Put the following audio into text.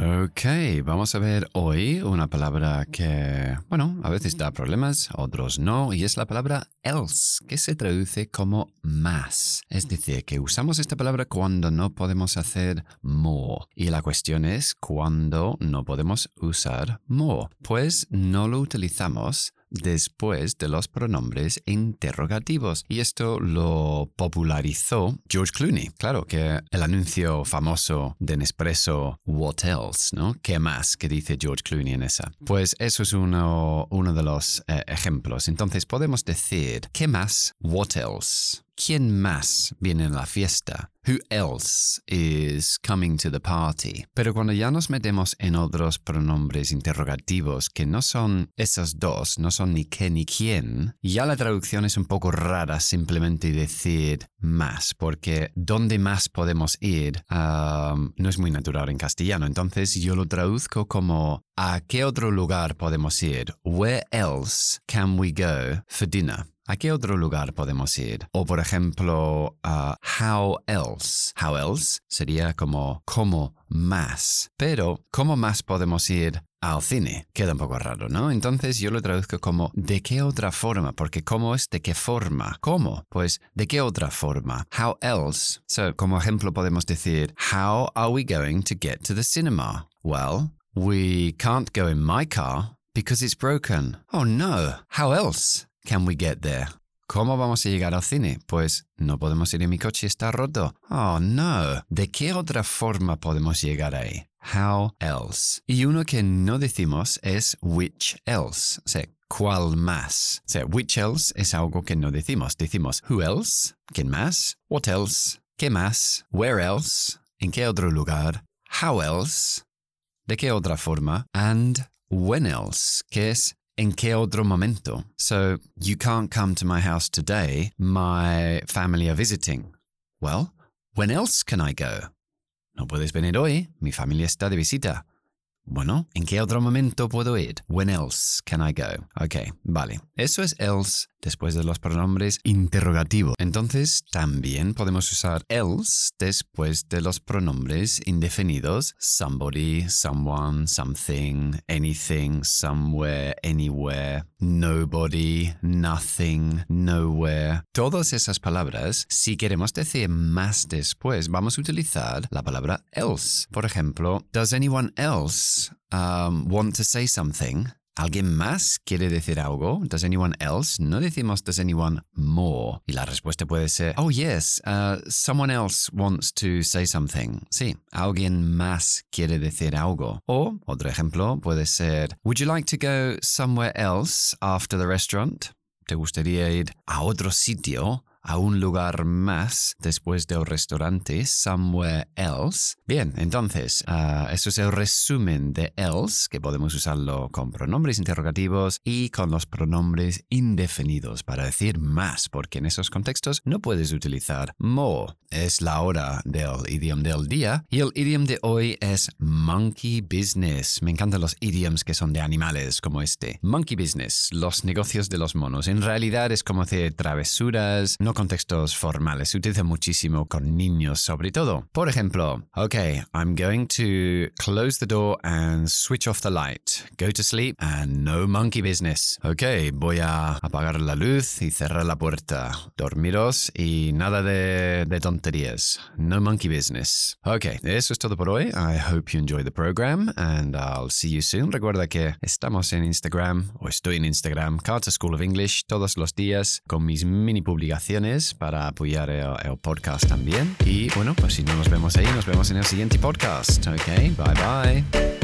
Ok, vamos a ver hoy una palabra que, bueno, a veces da problemas, otros no, y es la palabra else, que se traduce como más. Es decir, que usamos esta palabra cuando no podemos hacer more. Y la cuestión es cuando no podemos usar more. Pues no lo utilizamos después de los pronombres interrogativos. Y esto lo popularizó George Clooney. Claro que el anuncio famoso de Nespresso, What else? ¿no? ¿Qué más? que dice George Clooney en esa. Pues eso es uno, de los eh, ejemplos. Entonces podemos decir, ¿qué más? What else? ¿Quién más viene a la fiesta? Who else is coming to the party? Pero cuando ya nos metemos en otros pronombres interrogativos que no son esos dos, no son ni qué ni quién, ya la traducción es un poco rara simplemente decir más, porque ¿dónde más podemos ir? No es muy natural en castellano, entonces yo lo traduzco como ¿a qué otro lugar podemos ir? Where else can we go for dinner? ¿A qué otro lugar podemos ir? O por ejemplo, uh, how else. How else sería como cómo más. Pero, ¿cómo más podemos ir al cine? Queda un poco raro, ¿no? Entonces yo lo traduzco como ¿de qué otra forma? Porque ¿cómo es de qué forma? ¿Cómo? Pues ¿de qué otra forma? How else? So, como ejemplo podemos decir How are we going to get to the cinema? Well, we can't go in my car because it's broken. Oh no. How else? Can we get there? ¿Cómo vamos a llegar al cine? Pues no podemos ir en mi coche, está roto. Oh, no. ¿De qué otra forma podemos llegar ahí? How else? Y uno que no decimos es which else. O sea, ¿cuál más? O sea, which else es algo que no decimos. Decimos who else? ¿Quién más? What else? ¿Qué más? Where else? ¿En qué otro lugar? How else? ¿De qué otra forma? And when else? Que es en qué otro momento? So, you can't come to my house today. My family are visiting. Well, when else can I go? No puedes venir hoy. Mi familia está de visita. Bueno, ¿en qué otro momento puedo ir? When else can I go? Ok, vale. Eso es else después de los pronombres interrogativos. Entonces, también podemos usar else después de los pronombres indefinidos. Somebody, someone, something, anything, somewhere, anywhere, nobody, nothing, nowhere. Todas esas palabras, si queremos decir más después, vamos a utilizar la palabra else. Por ejemplo, does anyone else um, want to say something? ¿Alguien más quiere decir algo? Does anyone else? No decimos does anyone more. Y la respuesta puede ser, oh yes, uh, someone else wants to say something. Sí, alguien más quiere decir algo. O otro ejemplo puede ser, would you like to go somewhere else after the restaurant? ¿Te gustaría ir a otro sitio a un lugar más después del restaurante, somewhere else. Bien, entonces, uh, es el resumen de else, que podemos usarlo con pronombres interrogativos y con los pronombres indefinidos para decir más, porque en esos contextos no puedes utilizar more. Es la hora del idioma del día y el idioma de hoy es monkey business. Me encantan los idioms que son de animales como este. Monkey business, los negocios de los monos. En realidad es como hacer travesuras, no contextos formales. Se utiliza muchísimo con niños sobre todo. Por ejemplo, ok, I'm going to close the door and switch off the light. Go to sleep and no monkey business. Ok, voy a apagar la luz y cerrar la puerta. Dormiros y nada de, de tonterías. No monkey business. Ok, eso es todo por hoy. I hope you enjoy the program and I'll see you soon. Recuerda que estamos en Instagram o estoy en Instagram, Carter School of English, todos los días con mis mini publicaciones para apoyar el, podcast también. Y bueno, pues si no nos vemos ahí, nos vemos en el siguiente podcast. Ok, bye bye.